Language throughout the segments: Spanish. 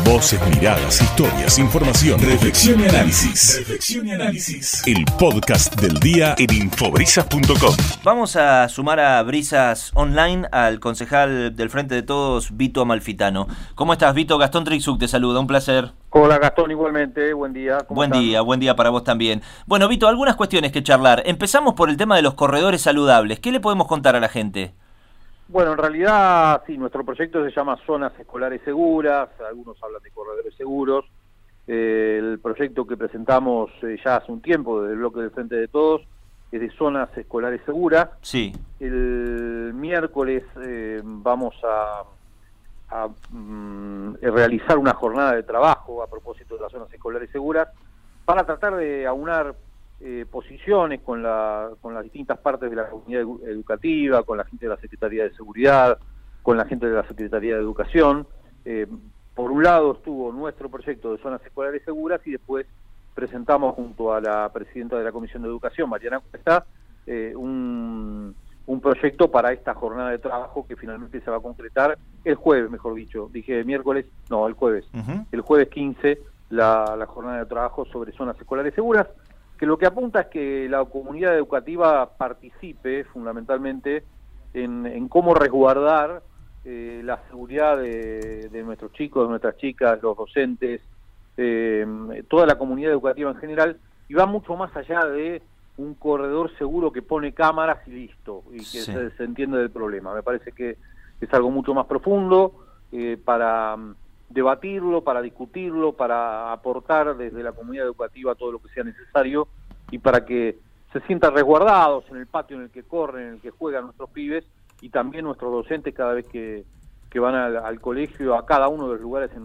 Voces, miradas, historias, información, reflexión y análisis. Reflexión y análisis. El podcast del día en infobrisas.com. Vamos a sumar a Brisas Online al concejal del Frente de Todos, Vito Amalfitano. ¿Cómo estás, Vito? Gastón Trixuc te saluda, un placer. Hola Gastón, igualmente, buen día. Buen día, buen día para vos también. Bueno, Vito, algunas cuestiones que charlar. Empezamos por el tema de los corredores saludables. ¿Qué le podemos contar a la gente? Bueno, en realidad sí, nuestro proyecto se llama Zonas Escolares Seguras, algunos hablan de corredores seguros. Eh, el proyecto que presentamos eh, ya hace un tiempo desde el bloque del Frente de Todos es de Zonas Escolares Seguras. Sí. El miércoles eh, vamos a, mm, realizar una jornada de trabajo a propósito de las zonas escolares seguras para tratar de aunar eh, posiciones con, la, con las distintas partes de la comunidad educativa, con la gente de la Secretaría de Seguridad, con la gente de la Secretaría de Educación. Eh, por un lado estuvo nuestro proyecto de zonas escolares seguras y después presentamos junto a la presidenta de la Comisión de Educación, Mariana Cuesta, eh, un, un proyecto para esta jornada de trabajo que finalmente se va a concretar el jueves, mejor dicho. Dije miércoles, no, el jueves. El jueves 15, la, la jornada de trabajo sobre zonas escolares seguras que lo que apunta es que la comunidad educativa participe fundamentalmente en, cómo resguardar eh, la seguridad de, nuestros chicos, de nuestras chicas, los docentes, eh, toda la comunidad educativa en general, y va mucho más allá de un corredor seguro que pone cámaras y listo, y que se, se, entiende del problema. Me parece que es algo mucho más profundo eh, para debatirlo, para discutirlo, para aportar desde la comunidad educativa todo lo que sea necesario y para que se sientan resguardados en el patio en el que corren, en el que juegan nuestros pibes y también nuestros docentes cada vez que, van al, colegio, a cada uno de los lugares en,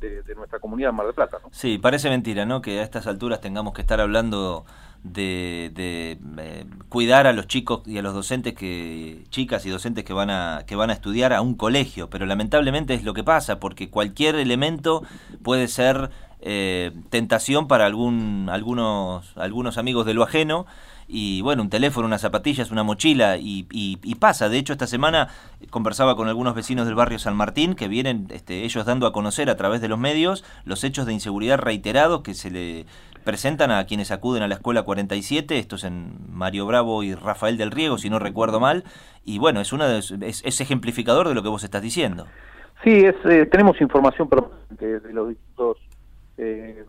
de, nuestra comunidad en Mar del Plata. ¿no? Sí, parece mentira, ¿no? Que a estas alturas tengamos que estar hablando de, de eh, cuidar a los chicos y a los docentes que chicas y docentes que van a que van a estudiar a un colegio pero lamentablemente es lo que pasa porque cualquier elemento puede ser eh, tentación para algún algunos algunos amigos de lo ajeno y bueno, un teléfono, unas zapatillas, una mochila y, y, pasa. De hecho, esta semana conversaba con algunos vecinos del barrio San Martín que vienen este, ellos dando a conocer a través de los medios los hechos de inseguridad reiterados que se le presentan a quienes acuden a la escuela 47, esto es en Mario Bravo y Rafael del Riego, si no recuerdo mal, y bueno, es, una es, es ejemplificador de lo que vos estás diciendo. Sí, es, eh, tenemos información de los distintos eh,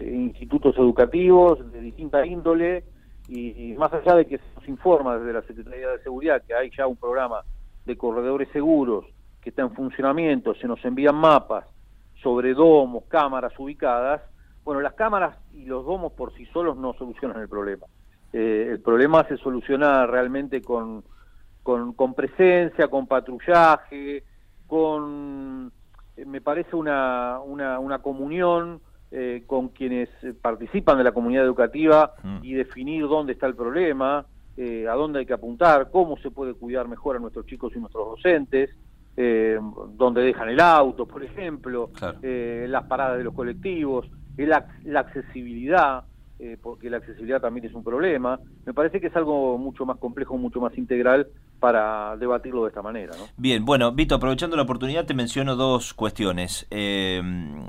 institutos educativos de distinta índole, y, más allá de que se nos informa desde la Secretaría de Seguridad que hay ya un programa de corredores seguros que está en funcionamiento, se nos envían mapas sobre domos, cámaras ubicadas, bueno, las cámaras y los domos por sí solos no solucionan el problema. Eh, el problema se soluciona realmente con, con, presencia, con patrullaje, con, eh, me parece, una, una, una comunión eh, con quienes participan de la comunidad educativa mm. y definir dónde está el problema, a dónde hay que apuntar, cómo se puede cuidar mejor a nuestros chicos y nuestros docentes, dónde dejan el auto, por ejemplo, las paradas de los colectivos la, la accesibilidad, eh, porque la accesibilidad también es un problema. Me parece que es algo mucho más complejo, mucho más integral para debatirlo de esta manera. ¿no? Bien, bueno, Vito, aprovechando la oportunidad te menciono dos cuestiones. Eh,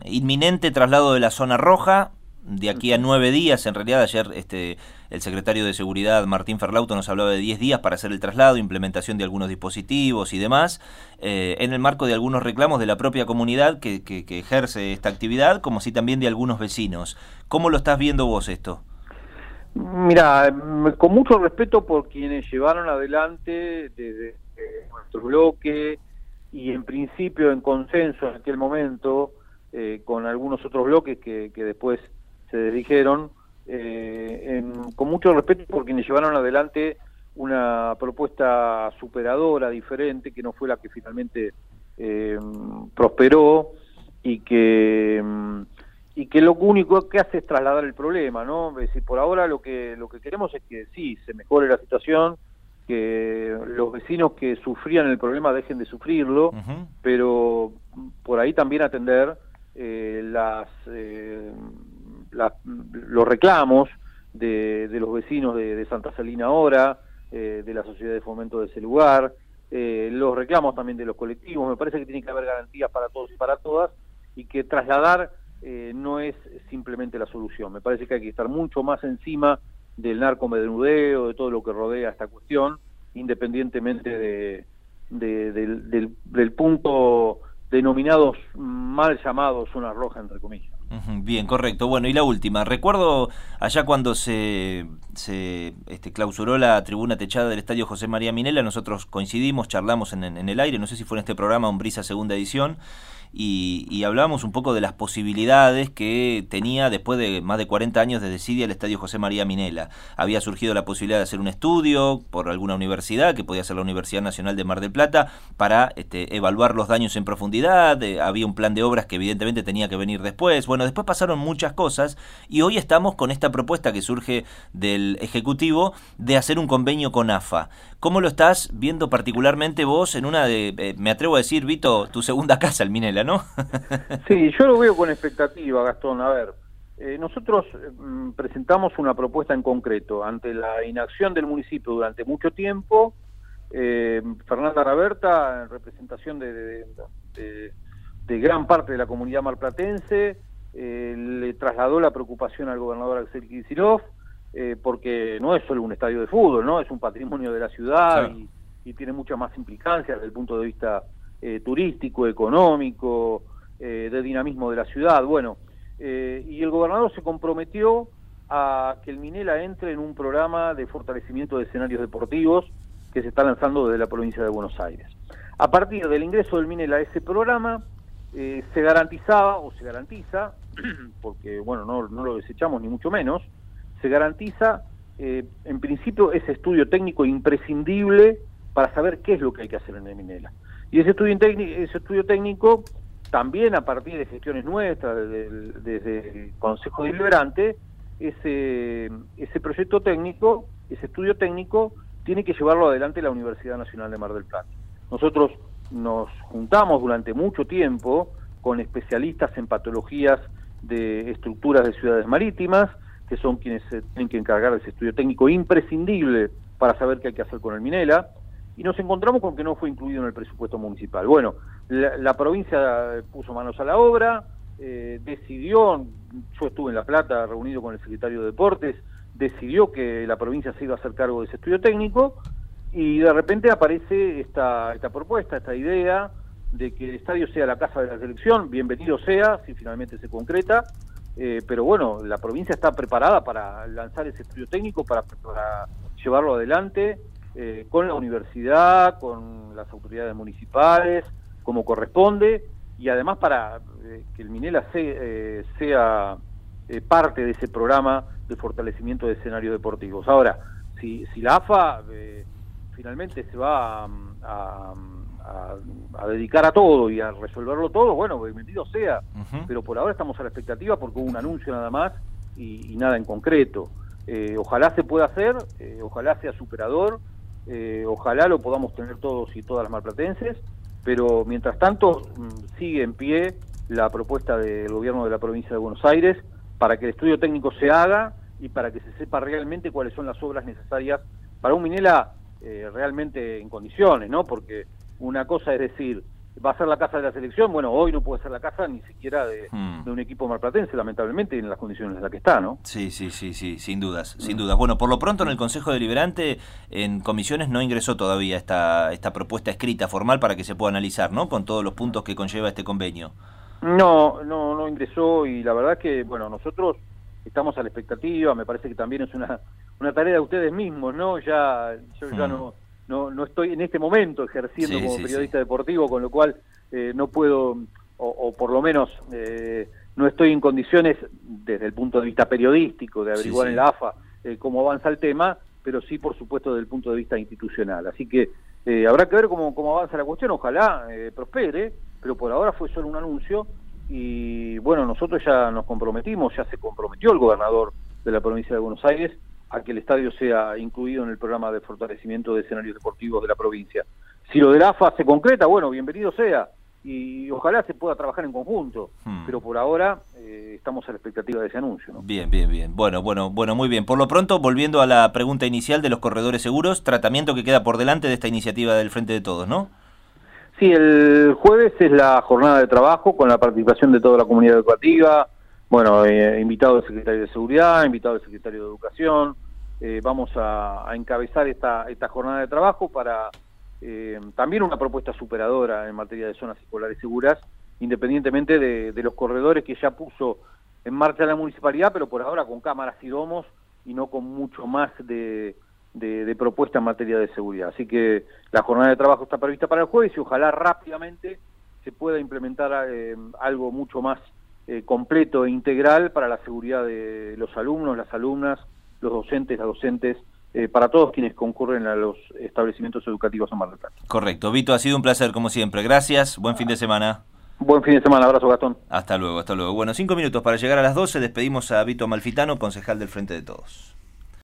inminente traslado de la zona roja, de aquí a nueve días, en realidad ayer este, el secretario de Seguridad Martín Ferlauto nos hablaba de diez días para hacer el traslado, implementación de algunos dispositivos y demás, eh, en el marco de algunos reclamos de la propia comunidad que, que, ejerce esta actividad, como si también de algunos vecinos. ¿Cómo lo estás viendo vos esto? Mira, con mucho respeto por quienes llevaron adelante desde nuestro bloque y en principio en consenso en aquel momento eh, con algunos otros bloques que, que después se dijeron eh, con mucho respeto por quienes llevaron adelante una propuesta superadora, diferente, que no fue la que finalmente eh, prosperó y que y que lo único que hace es trasladar el problema, ¿no? Es decir, por ahora lo que lo que queremos es que sí se mejore la situación, que los vecinos que sufrían el problema dejen de sufrirlo, pero por ahí también atender eh, las los reclamos de, los vecinos de, Santa Salina ahora, eh, de la sociedad de fomento de ese lugar, eh, los reclamos también de los colectivos, me parece que tiene que haber garantías para todos y para todas, y que trasladar no es simplemente la solución. Me parece que hay que estar mucho más encima del narcomenudeo, de todo lo que rodea esta cuestión, independientemente de, del, del punto denominados mal llamados zona roja, entre comillas. Bien, correcto. Bueno, y la última. Recuerdo allá cuando se, se este, clausuró la tribuna techada del Estadio José María Minela, nosotros coincidimos, charlamos en, en el aire, no sé si fue en este programa, Brisa Segunda Edición, y, y, hablábamos un poco de las posibilidades que tenía después de más de 40 años de desidia el Estadio José María Minela. Había surgido la posibilidad de hacer un estudio por alguna universidad, que podía ser la Universidad Nacional de Mar del Plata, para este, evaluar los daños en profundidad. Eh, había un plan de obras que evidentemente tenía que venir después. Bueno, después pasaron muchas cosas y hoy estamos con esta propuesta que surge del Ejecutivo de hacer un convenio con AFA. ¿Cómo lo estás viendo particularmente vos en una de, eh, me atrevo a decir, Vito, tu segunda casa, el Minela? ¿no? sí, yo lo veo con expectativa, Gastón. A ver, eh, nosotros mm, presentamos una propuesta en concreto ante la inacción del municipio durante mucho tiempo. Eh, Fernanda Raberta, en representación de, de, gran parte de la comunidad marplatense, eh, le trasladó la preocupación al gobernador Axel Kicillof, porque no es solo un estadio de fútbol, no es un patrimonio de la ciudad y, y, tiene muchas más implicancias desde el punto de vista eh, turístico, económico, eh, de dinamismo de la ciudad. Bueno, eh, y el gobernador se comprometió a que el Minela entre en un programa de fortalecimiento de escenarios deportivos que se está lanzando desde la provincia de Buenos Aires. A partir del ingreso del Minela a ese programa, se garantizaba, o se garantiza, porque bueno, no, no lo desechamos ni mucho menos, se garantiza en principio ese estudio técnico imprescindible para saber qué es lo que hay que hacer en el Minela. Y ese estudio, ese estudio técnico, también a partir de gestiones nuestras, desde, el Consejo Deliberante, ese, ese proyecto técnico, ese estudio técnico, tiene que llevarlo adelante la Universidad Nacional de Mar del Plata. Nosotros nos juntamos durante mucho tiempo con especialistas en patologías de estructuras de ciudades marítimas, que son quienes se tienen que encargar de ese estudio técnico imprescindible para saber qué hay que hacer con el Minela y nos encontramos con que no fue incluido en el presupuesto municipal. Bueno, la, provincia puso manos a la obra, eh, decidió, yo estuve en La Plata reunido con el secretario de Deportes, decidió que la provincia se iba a hacer cargo de ese estudio técnico y de repente aparece esta, esta propuesta, esta idea de que el estadio sea la casa de la selección, bienvenido sea, si finalmente se concreta, eh, pero bueno, la provincia está preparada para lanzar ese estudio técnico, para, para llevarlo adelante eh, con la universidad, con las autoridades municipales, como corresponde, y además para eh, que el Minela eh, sea parte de ese programa de fortalecimiento de escenarios deportivos. Ahora, si, si la AFA finalmente se va a, dedicar a todo y a resolverlo todo, bueno, bienvenido sea, pero por ahora estamos a la expectativa porque hubo un anuncio nada más y, nada en concreto. ojalá se pueda hacer, ojalá sea superador, eh, ojalá lo podamos tener todos y todas las malplatenses, pero mientras tanto mm, sigue en pie la propuesta del gobierno de la provincia de Buenos Aires para que el estudio técnico se haga y para que se sepa realmente cuáles son las obras necesarias para un Minela eh, realmente en condiciones, ¿no? Porque una cosa es decir, va a ser la casa de la selección, bueno, hoy no puede ser la casa ni siquiera de, hmm. un equipo marplatense, lamentablemente, en las condiciones en las que está, ¿no? Sí, sí, sí, sí, sin dudas, sin dudas. Bueno, por lo pronto en el Consejo Deliberante, en comisiones no ingresó todavía esta, esta propuesta escrita formal para que se pueda analizar, ¿no? Con todos los puntos que conlleva este convenio. No, no, no ingresó y la verdad que, bueno, nosotros estamos a la expectativa, me parece que también es una, una tarea de ustedes mismos, ¿no? Ya, yo ya hmm. no no, no estoy en este momento ejerciendo como periodista deportivo, con lo cual eh, no puedo, o, por lo menos eh, no estoy en condiciones, desde el punto de vista periodístico, de averiguar en la AFA eh, cómo avanza el tema, pero sí, por supuesto, desde el punto de vista institucional. Así que habrá que ver cómo, cómo avanza la cuestión, ojalá prospere, pero por ahora fue solo un anuncio y bueno, nosotros ya nos comprometimos, ya se comprometió el gobernador de la provincia de Buenos Aires a que el estadio sea incluido en el programa de fortalecimiento de escenarios deportivos de la provincia. Si lo de la AFA se concreta, bueno, bienvenido sea, y ojalá se pueda trabajar en conjunto, hmm. pero por ahora eh, estamos a la expectativa de ese anuncio. Bien, bien, bien. Bueno, bueno, bueno, muy bien. Por lo pronto, volviendo a la pregunta inicial de los corredores seguros, tratamiento que queda por delante de esta iniciativa del Frente de Todos, ¿no? Sí, el jueves es la jornada de trabajo con la participación de toda la comunidad educativa, bueno, eh, invitado el secretario de Seguridad, invitado el secretario de Educación. Eh, vamos a, encabezar esta, esta jornada de trabajo para eh, también una propuesta superadora en materia de zonas escolares seguras, independientemente de, los corredores que ya puso en marcha la municipalidad, pero por ahora con cámaras y domos y no con mucho más de, de, propuesta en materia de seguridad. Así que la jornada de trabajo está prevista para el jueves y ojalá rápidamente se pueda implementar eh, algo mucho más eh, completo e integral para la seguridad de los alumnos, las alumnas, los docentes, las docentes, eh, para todos quienes concurren a los establecimientos educativos en Mar del Plata. Correcto. Vito, ha sido un placer como siempre. Gracias. Buen fin de semana. Buen fin de semana, abrazo Gastón. Hasta luego, hasta luego. Bueno, cinco minutos para llegar a las 12, despedimos a Vito Malfitano, concejal del Frente de Todos.